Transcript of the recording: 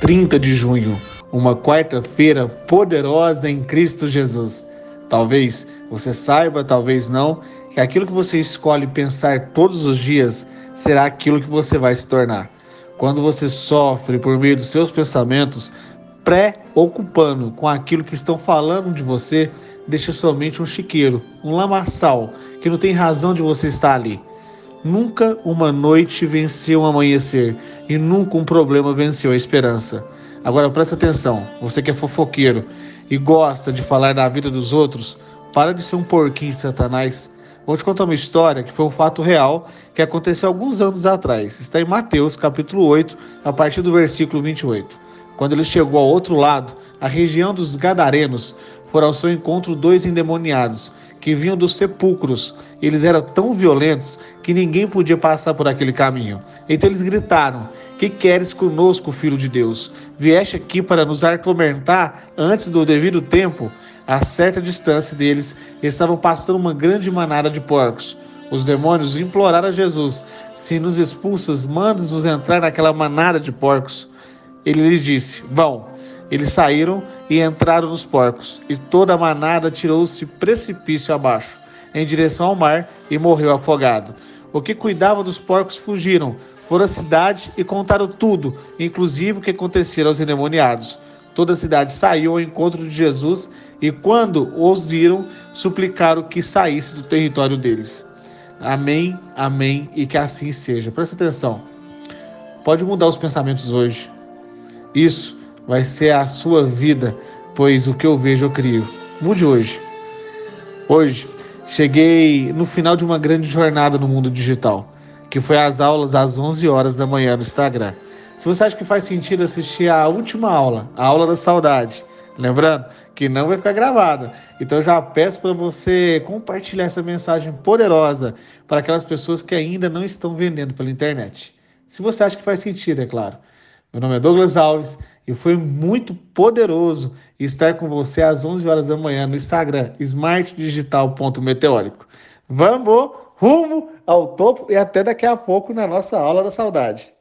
30 de junho, uma quarta-feira poderosa em Cristo Jesus. Talvez você saiba, talvez não, que aquilo que você escolhe pensar todos os dias será aquilo que você vai se tornar. Quando você sofre por meio dos seus pensamentos, pré-ocupando com aquilo que estão falando de você, deixa somente um chiqueiro, um lamaçal, que não tem razão de você estar ali. Nunca uma noite venceu um amanhecer e nunca um problema venceu a esperança. Agora presta atenção, você que é fofoqueiro e gosta de falar da vida dos outros, para de ser um porquinho Satanás. Vou te contar uma história que foi um fato real que aconteceu alguns anos atrás. Está em Mateus, capítulo 8, a partir do versículo 28. Quando ele chegou ao outro lado, a região dos Gadarenos, foram ao seu encontro dois endemoniados que vinham dos sepulcros. Eles eram tão violentos que ninguém podia passar por aquele caminho. Então eles gritaram: Que queres conosco, filho de Deus? Vieste aqui para nos atormentar antes do devido tempo? A certa distância deles estavam passando uma grande manada de porcos. Os demônios imploraram a Jesus: Se nos expulsas, manda-nos entrar naquela manada de porcos. Ele lhes disse: Vão. Eles saíram e entraram nos porcos, e toda a manada tirou-se precipício abaixo, em direção ao mar, e morreu afogado. O que cuidava dos porcos fugiram, foram à cidade e contaram tudo, inclusive o que acontecia aos endemoniados. Toda a cidade saiu ao encontro de Jesus e, quando os viram, suplicaram que saísse do território deles. Amém, amém e que assim seja. Presta atenção. Pode mudar os pensamentos hoje. Isso vai ser a sua vida, pois o que eu vejo eu crio. Mude hoje. Hoje cheguei no final de uma grande jornada no mundo digital, que foi as aulas às 11 horas da manhã no Instagram. Se você acha que faz sentido assistir a última aula, a aula da saudade, lembrando que não vai ficar gravada. Então já peço para você compartilhar essa mensagem poderosa para aquelas pessoas que ainda não estão vendendo pela internet. Se você acha que faz sentido, é claro. Meu nome é Douglas Alves e foi muito poderoso estar com você às 11 horas da manhã no Instagram, smartdigital.meteórico. Vamos rumo ao topo e até daqui a pouco na nossa aula da saudade.